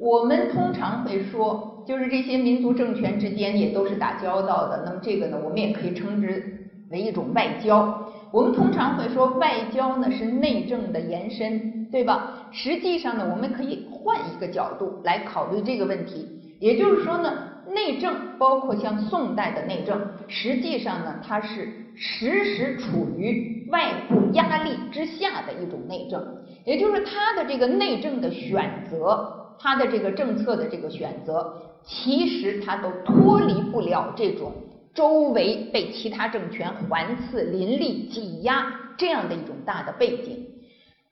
我们通常会说，就是这些民族政权之间也都是打交道的。那么这个呢，我们也可以称之为一种外交。我们通常会说，外交呢是内政的延伸，对吧？实际上呢，我们可以换一个角度来考虑这个问题。也就是说呢，内政包括像宋代的内政，实际上呢，它是时时处于外部压力之下的一种内政。也就是它的这个内政的选择，他的这个政策的这个选择，其实他都脱离不了这种。周围被其他政权环伺、林立、挤压这样的一种大的背景，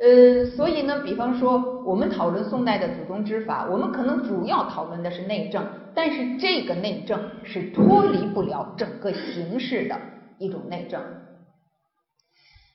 呃，所以呢，比方说我们讨论宋代的祖宗之法，我们可能主要讨论的是内政，但是这个内政是脱离不了整个形势的一种内政。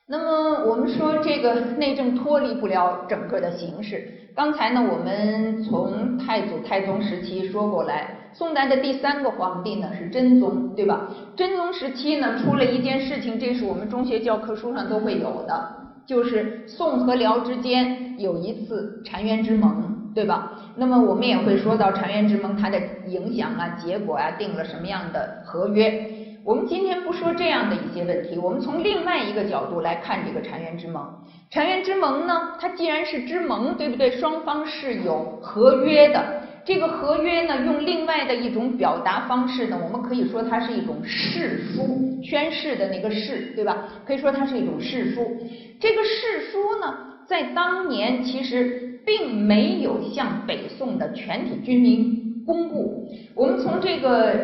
那么我们说这个内政脱离不了整个的形势，刚才呢，我们从太祖、太宗时期说过来。宋代的第三个皇帝呢是真宗，对吧？真宗时期呢出了一件事情，这是我们中学教科书上都会有的，就是宋和辽之间有一次澶渊之盟，对吧？那么我们也会说到澶渊之盟它的影响啊、结果啊，定了什么样的合约。我们今天不说这样的一些问题，我们从另外一个角度来看这个澶渊之盟。澶渊之盟呢，它既然是之盟，对不对？双方是有合约的。这个合约呢，用另外的一种表达方式呢，我们可以说它是一种誓书，宣誓的那个誓，对吧？可以说它是一种誓书。这个誓书呢，在当年其实并没有向北宋的全体军民公布。我们从这个《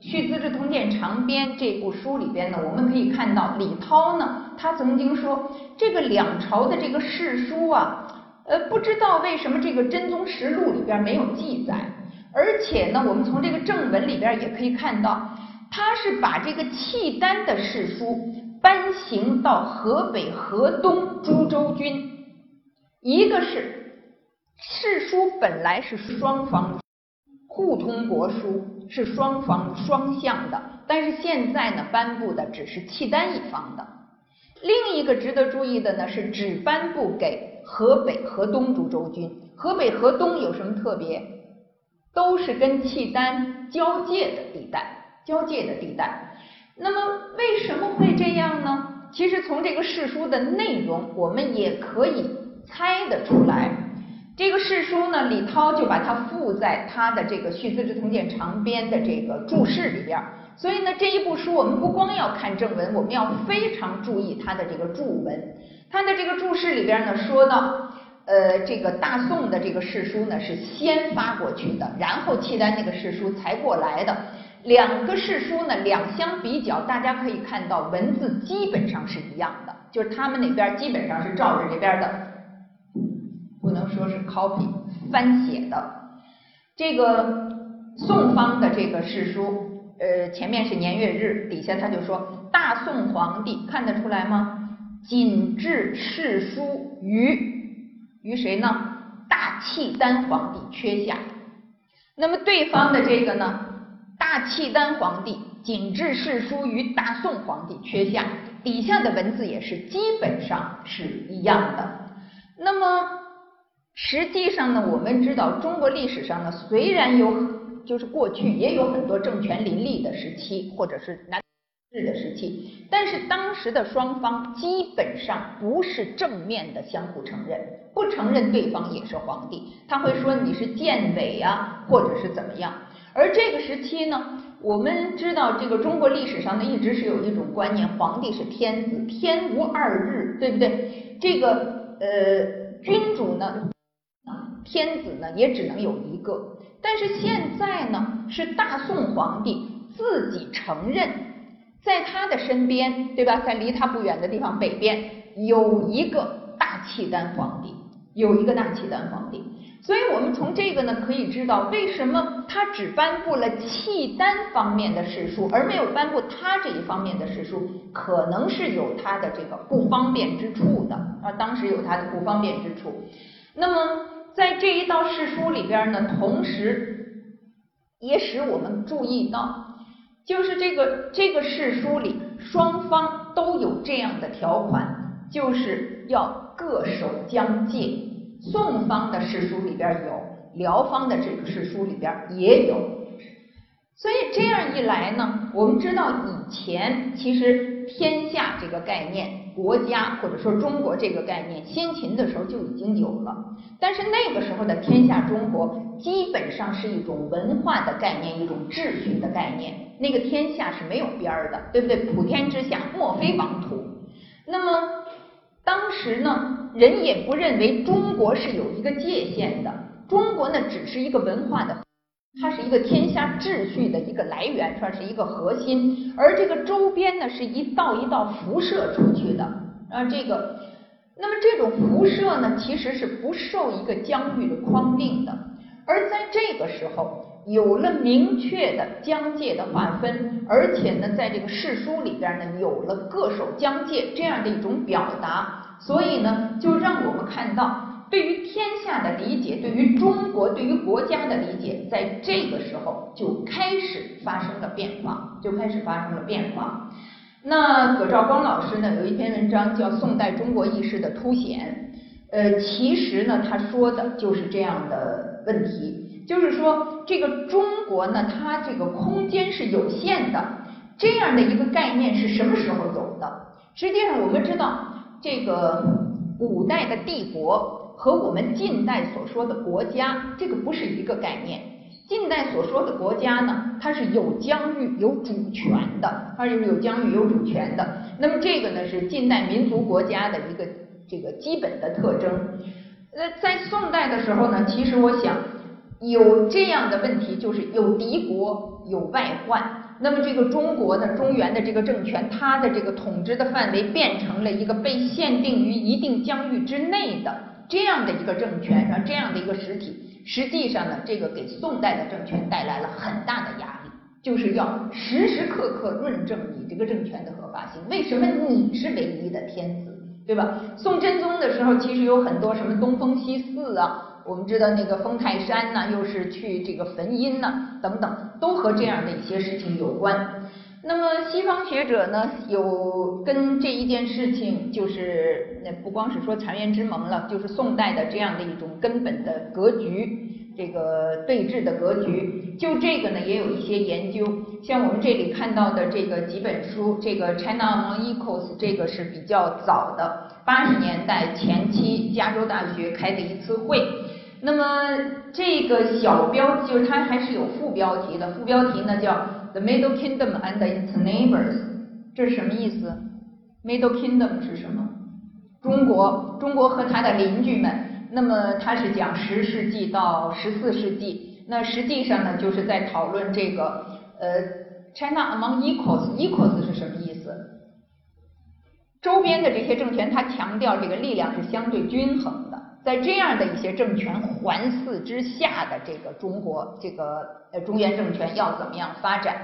续资治通鉴长编》这部书里边呢，我们可以看到李涛呢，他曾经说，这个两朝的这个世书啊。呃，不知道为什么这个《真宗实录》里边没有记载，而且呢，我们从这个正文里边也可以看到，他是把这个契丹的世书颁行到河北、河东诸州军。一个是世书本来是双方互通国书，是双方双向的，但是现在呢，颁布的只是契丹一方的。另一个值得注意的呢，是只颁布给。河北、河东诸州军，河北、河东有什么特别？都是跟契丹交界的地带，交界的地带。那么为什么会这样呢？其实从这个誓书的内容，我们也可以猜得出来。这个世书呢，李涛就把它附在他的这个《续资治通鉴长编》的这个注释里边。所以呢，这一部书我们不光要看正文，我们要非常注意它的这个注文。它的这个注释里边呢，说到，呃，这个大宋的这个世书呢是先发过去的，然后契丹那个世书才过来的。两个世书呢两相比较，大家可以看到文字基本上是一样的，就是他们那边基本上是照着这边的，不能说是 copy 翻写的。这个宋方的这个誓书，呃，前面是年月日，底下他就说大宋皇帝，看得出来吗？谨制誓书于于谁呢？大契丹皇帝缺下。那么对方的这个呢？大契丹皇帝谨制誓书于大宋皇帝缺下。底下的文字也是基本上是一样的。那么实际上呢，我们知道中国历史上呢，虽然有就是过去也有很多政权林立的时期，或者是南。日的时期，但是当时的双方基本上不是正面的相互承认，不承认对方也是皇帝，他会说你是建伪啊，或者是怎么样。而这个时期呢，我们知道这个中国历史上呢，一直是有一种观念，皇帝是天子，天无二日，对不对？这个呃，君主呢，天子呢也只能有一个。但是现在呢，是大宋皇帝自己承认。在他的身边，对吧？在离他不远的地方，北边有一个大契丹皇帝，有一个大契丹皇帝。所以我们从这个呢，可以知道为什么他只颁布了契丹方面的史书，而没有颁布他这一方面的史书，可能是有他的这个不方便之处的啊。当时有他的不方便之处。那么在这一道誓书里边呢，同时也使我们注意到。就是这个这个誓书里，双方都有这样的条款，就是要各守疆界。宋方的誓书里边有，辽方的这个史书里边也有。所以这样一来呢，我们知道以前其实天下这个概念、国家或者说中国这个概念，先秦的时候就已经有了。但是那个时候的天下中国，基本上是一种文化的概念，一种秩序的概念。那个天下是没有边儿的，对不对？普天之下，莫非王土。那么当时呢，人也不认为中国是有一个界限的，中国呢只是一个文化的。它是一个天下秩序的一个来源，算是一个核心，而这个周边呢是一道一道辐射出去的，啊，这个，那么这种辐射呢其实是不受一个疆域的框定的，而在这个时候有了明确的疆界的划分，而且呢在这个世书里边呢有了各守疆界这样的一种表达，所以呢就让我们看到。对于天下的理解，对于中国，对于国家的理解，在这个时候就开始发生了变化，就开始发生了变化。那葛兆光老师呢，有一篇文章叫《宋代中国意识的凸显》，呃，其实呢，他说的就是这样的问题，就是说这个中国呢，它这个空间是有限的，这样的一个概念是什么时候有的？实际上，我们知道这个古代的帝国。和我们近代所说的国家，这个不是一个概念。近代所说的国家呢，它是有疆域、有主权的，它就是有疆域、有主权的。那么这个呢，是近代民族国家的一个这个基本的特征。那，在宋代的时候呢，其实我想有这样的问题，就是有敌国、有外患。那么这个中国呢，中原的这个政权，它的这个统治的范围变成了一个被限定于一定疆域之内的。这样的一个政权，然后这样的一个实体，实际上呢，这个给宋代的政权带来了很大的压力，就是要时时刻刻论证你这个政权的合法性。为什么你是唯一的天子，对吧？宋真宗的时候，其实有很多什么东风西祀啊，我们知道那个封泰山呢，又是去这个焚阴呢，等等，都和这样的一些事情有关。那么西方学者呢，有跟这一件事情，就是那不光是说澶渊之盟了，就是宋代的这样的一种根本的格局，这个对峙的格局，就这个呢也有一些研究。像我们这里看到的这个几本书，这个 China Among Equals 这个是比较早的，八十年代前期加州大学开的一次会。那么这个小标就是它还是有副标题的，副标题呢叫。The Middle Kingdom and its neighbors，这是什么意思？Middle Kingdom 是什么？中国，中国和它的邻居们。那么它是讲十世纪到十四世纪。那实际上呢，就是在讨论这个呃，China among equals。equals 是什么意思？周边的这些政权，它强调这个力量是相对均衡的。在这样的一些政权环伺之下的这个中国，这个呃中原政权要怎么样发展？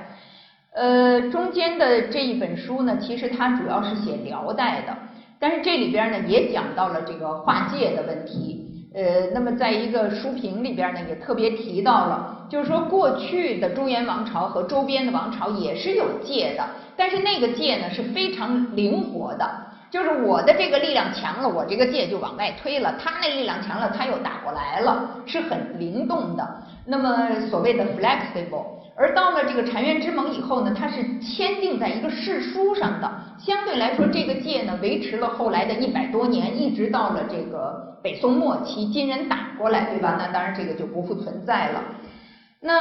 呃，中间的这一本书呢，其实它主要是写辽代的，但是这里边呢也讲到了这个划界的问题。呃，那么在一个书评里边呢，也特别提到了，就是说过去的中原王朝和周边的王朝也是有界的，但是那个界呢是非常灵活的。就是我的这个力量强了，我这个界就往外推了；他那力量强了，他又打过来了，是很灵动的。那么所谓的 flexible，而到了这个澶渊之盟以后呢，它是签订在一个誓书上的，相对来说这个界呢维持了后来的一百多年，一直到了这个北宋末期，金人打过来，对吧？那当然这个就不复存在了。那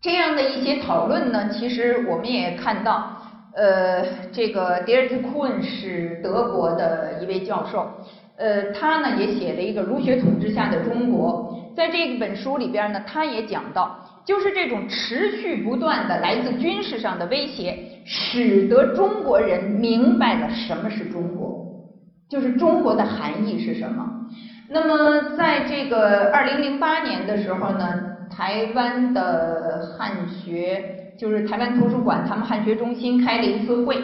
这样的一些讨论呢，其实我们也看到。呃，这个迪尔兹库恩是德国的一位教授，呃，他呢也写了一个儒学统治下的中国，在这本书里边呢，他也讲到，就是这种持续不断的来自军事上的威胁，使得中国人明白了什么是中国，就是中国的含义是什么。那么在这个二零零八年的时候呢，台湾的汉学。就是台湾图书馆，他们汉学中心开了一次会。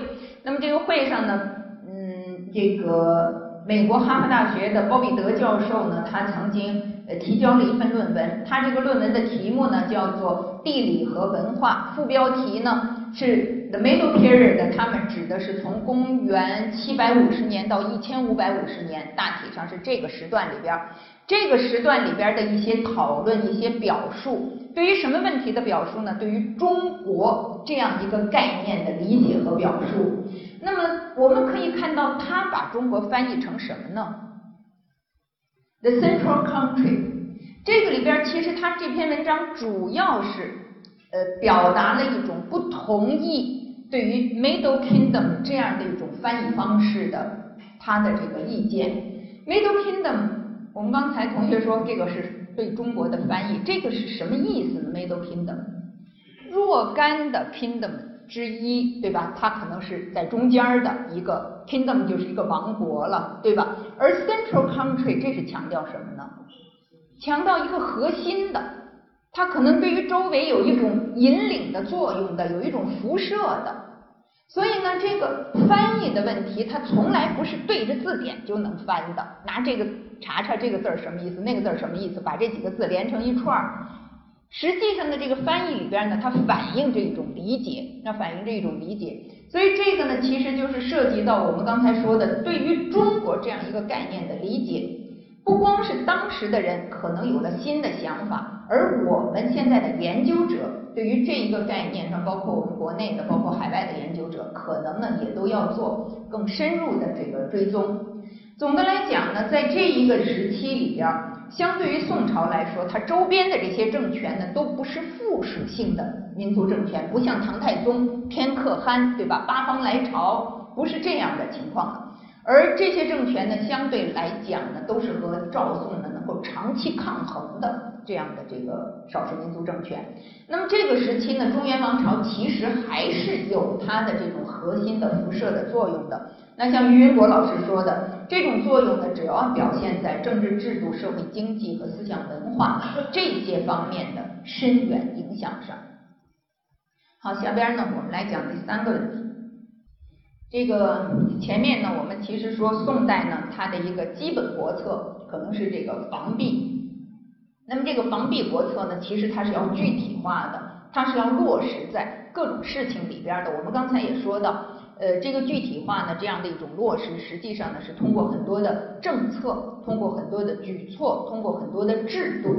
那么这个会上呢，嗯，这个美国哈佛大学的鲍比德教授呢，他曾经呃提交了一份论文。他这个论文的题目呢叫做《地理和文化》，副标题呢是 The Middle Period。他们指的是从公元七百五十年到一千五百五十年，大体上是这个时段里边。这个时段里边的一些讨论、一些表述，对于什么问题的表述呢？对于中国这样一个概念的理解和表述。那么我们可以看到，他把中国翻译成什么呢？The Central Country。这个里边其实他这篇文章主要是呃表达了一种不同意对于 Middle Kingdom 这样的一种翻译方式的他的这个意见。Middle Kingdom。我们刚才同学说这个是对中国的翻译，这个是什么意思呢？Middle Kingdom，若干的 Kingdom 之一，对吧？它可能是在中间的一个 Kingdom，就是一个王国了，对吧？而 Central Country 这是强调什么呢？强调一个核心的，它可能对于周围有一种引领的作用的，有一种辐射的。所以呢，这个翻译的问题，它从来不是对着字典就能翻的。拿这个查查这个字儿什么意思，那个字儿什么意思，把这几个字连成一串儿。实际上呢，这个翻译里边呢，它反映着一种理解，那反映着一种理解。所以这个呢，其实就是涉及到我们刚才说的对于中国这样一个概念的理解。不光是当时的人可能有了新的想法，而我们现在的研究者对于这一个概念呢，包括我们国内的，包括海外的研究者，可能呢也都要做更深入的这个追踪。总的来讲呢，在这一个时期里边，相对于宋朝来说，它周边的这些政权呢，都不是附属性的民族政权，不像唐太宗偏可汗，对吧？八方来朝，不是这样的情况。而这些政权呢，相对来讲呢，都是和赵宋呢能够长期抗衡的这样的这个少数民族政权。那么这个时期呢，中原王朝其实还是有它的这种核心的辐射的作用的。那像于云国老师说的，这种作用呢，主要表现在政治制度、社会经济和思想文化这些方面的深远影响上。好，下边呢，我们来讲第三个问题。这个前面呢，我们其实说宋代呢，它的一个基本国策可能是这个防弊。那么这个防弊国策呢，其实它是要具体化的，它是要落实在各种事情里边的。我们刚才也说到，呃，这个具体化呢，这样的一种落实，实际上呢是通过很多的政策，通过很多的举措，通过很多的制度，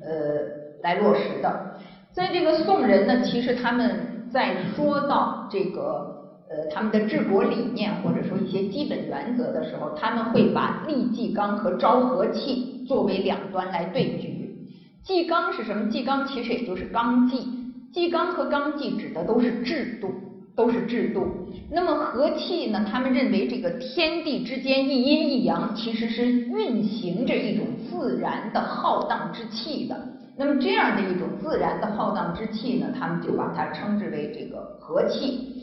呃，来落实的。在这个宋人呢，其实他们在说到这个。呃，他们的治国理念或者说一些基本原则的时候，他们会把立纪纲和昭和气作为两端来对举。纪纲是什么？纪纲其实也就是纲纪。纪纲和纲纪指的都是制度，都是制度。那么和气呢？他们认为这个天地之间一阴一阳，其实是运行着一种自然的浩荡之气的。那么这样的一种自然的浩荡之气呢，他们就把它称之为这个和气。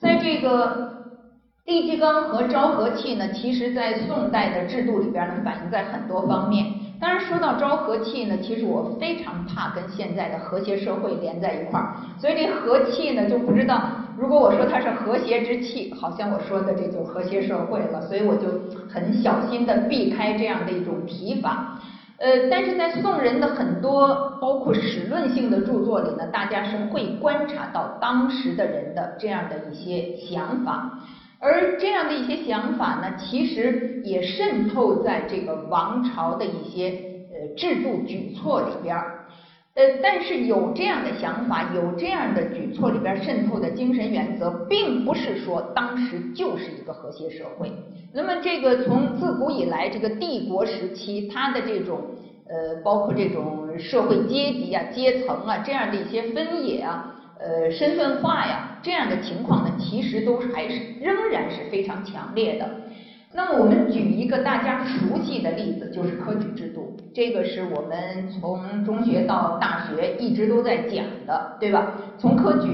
在这个地气纲和昭和气呢，其实在宋代的制度里边呢，反映在很多方面。当然说到昭和气呢，其实我非常怕跟现在的和谐社会连在一块儿，所以这和气呢就不知道，如果我说它是和谐之气，好像我说的这就和谐社会了，所以我就很小心的避开这样的一种提法。呃，但是在宋人的很多包括史论性的著作里呢，大家是会观察到当时的人的这样的一些想法，而这样的一些想法呢，其实也渗透在这个王朝的一些呃制度举措里边儿。呃，但是有这样的想法，有这样的举措里边渗透的精神原则，并不是说当时就是一个和谐社会。那么，这个从自古以来，这个帝国时期，它的这种呃，包括这种社会阶级啊、阶层啊这样的一些分野啊、呃身份化呀这样的情况呢，其实都还是仍然是非常强烈的。那么我们举一个大家熟悉的例子，就是科举制度。这个是我们从中学到大学一直都在讲的，对吧？从科举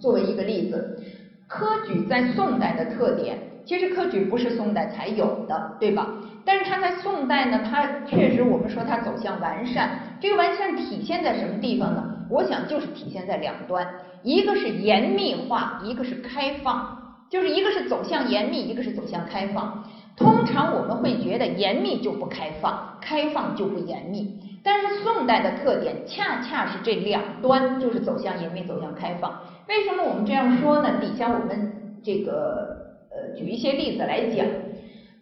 作为一个例子，科举在宋代的特点，其实科举不是宋代才有的，对吧？但是它在宋代呢，它确实我们说它走向完善。这个完善体现在什么地方呢？我想就是体现在两端，一个是严密化，一个是开放，就是一个是走向严密，一个是走向开放。通常我们会觉得严密就不开放，开放就不严密。但是宋代的特点恰恰是这两端，就是走向严密，走向开放。为什么我们这样说呢？底下我们这个呃举一些例子来讲。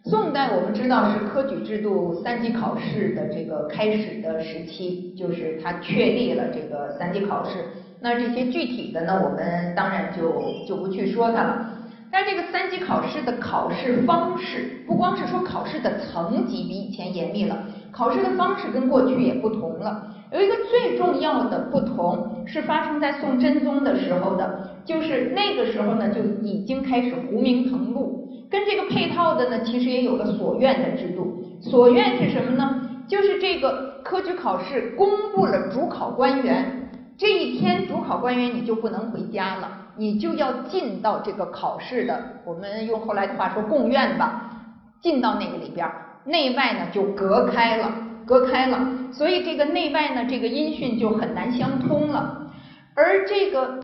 宋代我们知道是科举制度三级考试的这个开始的时期，就是它确立了这个三级考试。那这些具体的呢，我们当然就就不去说它了。但这个三级考试的考试方式，不光是说考试的层级比以前严密了，考试的方式跟过去也不同了。有一个最重要的不同是发生在宋真宗的时候的，就是那个时候呢就已经开始糊名誊录，跟这个配套的呢其实也有了所院的制度。所院是什么呢？就是这个科举考试公布了主考官员，这一天主考官员你就不能回家了。你就要进到这个考试的，我们用后来的话说贡院吧，进到那个里边，内外呢就隔开了，隔开了，所以这个内外呢这个音讯就很难相通了。而这个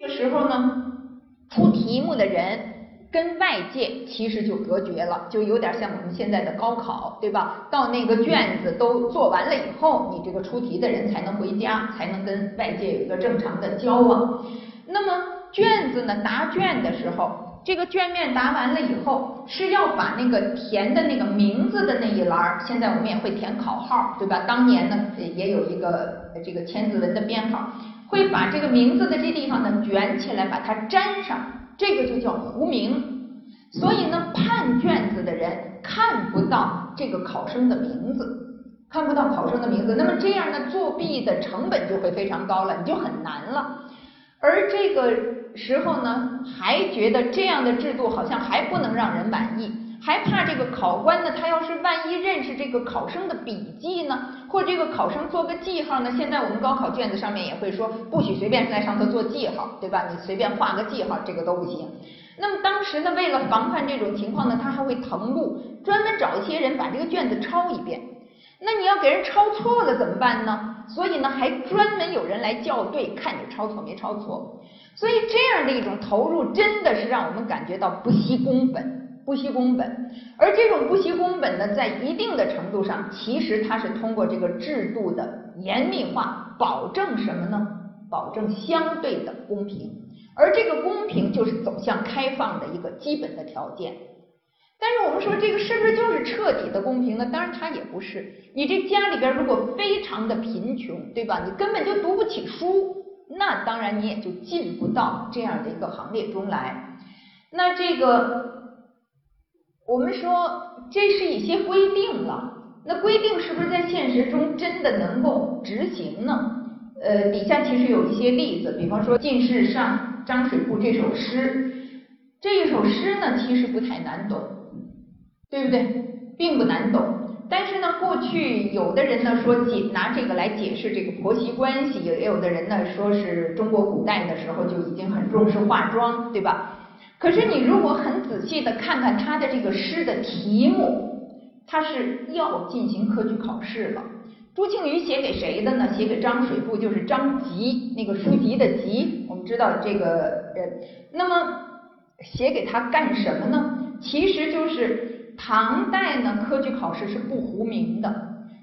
这个时候呢，出题目的人跟外界其实就隔绝了，就有点像我们现在的高考，对吧？到那个卷子都做完了以后，你这个出题的人才能回家，才能跟外界有一个正常的交往。那么。卷子呢？答卷的时候，这个卷面答完了以后，是要把那个填的那个名字的那一栏现在我们也会填考号，对吧？当年呢，也有一个这个千字文的编号，会把这个名字的这地方呢卷起来，把它粘上，这个就叫糊名。所以呢，判卷子的人看不到这个考生的名字，看不到考生的名字，那么这样呢，作弊的成本就会非常高了，你就很难了。而这个。时候呢，还觉得这样的制度好像还不能让人满意，还怕这个考官呢，他要是万一认识这个考生的笔记呢，或者这个考生做个记号呢？现在我们高考卷子上面也会说，不许随便在上头做记号，对吧？你随便画个记号，这个都不行。那么当时呢，为了防范这种情况呢，他还会誊录，专门找一些人把这个卷子抄一遍。那你要给人抄错了怎么办呢？所以呢，还专门有人来校对，看你抄错没抄错。所以这样的一种投入，真的是让我们感觉到不惜工本，不惜工本。而这种不惜工本呢，在一定的程度上，其实它是通过这个制度的严密化，保证什么呢？保证相对的公平。而这个公平，就是走向开放的一个基本的条件。但是我们说，这个是不是就是彻底的公平呢？当然，它也不是。你这家里边如果非常的贫穷，对吧？你根本就读不起书。那当然你也就进不到这样的一个行列中来。那这个我们说这是一些规定了，那规定是不是在现实中真的能够执行呢？呃，底下其实有一些例子，比方说《进士上》张水部这首诗，这一首诗呢其实不太难懂，对不对？并不难懂。但是呢，过去有的人呢说解拿这个来解释这个婆媳关系，也有的人呢说是中国古代的时候就已经很重视化妆，对吧？可是你如果很仔细的看看他的这个诗的题目，他是要进行科举考试了。朱庆余写给谁的呢？写给张水部，就是张籍，那个书籍的籍。我们知道这个人，那么写给他干什么呢？其实就是。唐代呢，科举考试是不糊名的，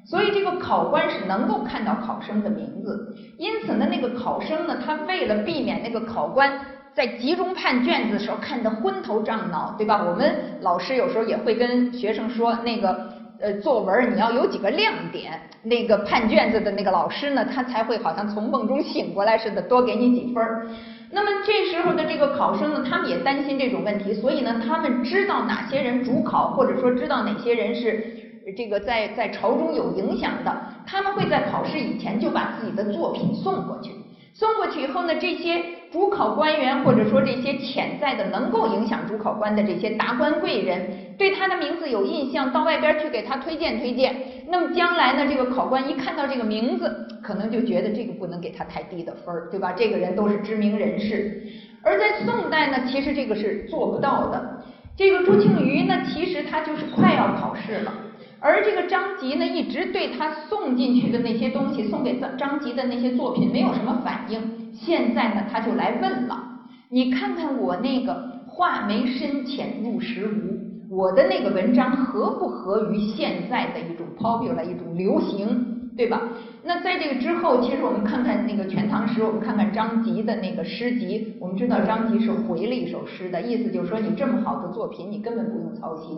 所以这个考官是能够看到考生的名字。因此呢，那个考生呢，他为了避免那个考官在集中判卷子的时候看得昏头胀脑，对吧？我们老师有时候也会跟学生说，那个呃，作文你要有几个亮点，那个判卷子的那个老师呢，他才会好像从梦中醒过来似的，多给你几分儿。那么这时候的这个考生呢，他们也担心这种问题，所以呢，他们知道哪些人主考，或者说知道哪些人是这个在在朝中有影响的，他们会在考试以前就把自己的作品送过去。送过去以后呢，这些主考官员或者说这些潜在的能够影响主考官的这些达官贵人，对他的名字有印象，到外边去给他推荐推荐。那么将来呢，这个考官一看到这个名字，可能就觉得这个不能给他太低的分儿，对吧？这个人都是知名人士。而在宋代呢，其实这个是做不到的。这个朱庆余呢，其实他就是快要考试了。而这个张籍呢，一直对他送进去的那些东西，送给张张籍的那些作品没有什么反应。现在呢，他就来问了：你看看我那个画眉深浅入时无，我的那个文章合不合于现在的一种 popular 一种流行，对吧？那在这个之后，其实我们看看那个《全唐诗》，我们看看张籍的那个诗集，我们知道张籍是回了一首诗的意思，就是说你这么好的作品，你根本不用操心。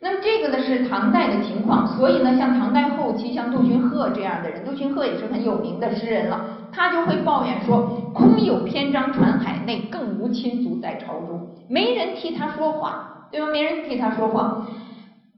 那么这个呢是唐代的情况，所以呢，像唐代后期，像杜荀鹤这样的人，杜荀鹤也是很有名的诗人了，他就会抱怨说：“空有篇章传海内，更无亲族在朝中，没人替他说话，对吧？没人替他说话。”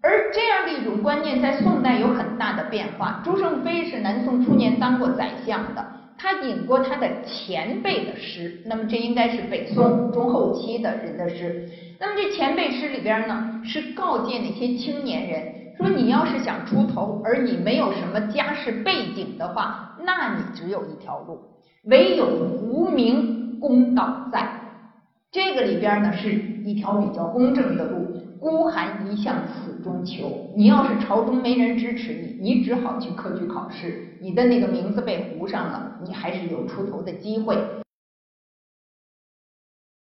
而这样的一种观念，在宋代有很大的变化。朱胜非是南宋初年当过宰相的，他引过他的前辈的诗，那么这应该是北宋中后期的人的诗。那么这前辈诗里边呢，是告诫那些青年人说：你要是想出头，而你没有什么家世背景的话，那你只有一条路，唯有无名公道在。这个里边呢，是一条比较公正的路。孤寒一向此中求，你要是朝中没人支持你，你只好去科举考试，你的那个名字被糊上了，你还是有出头的机会。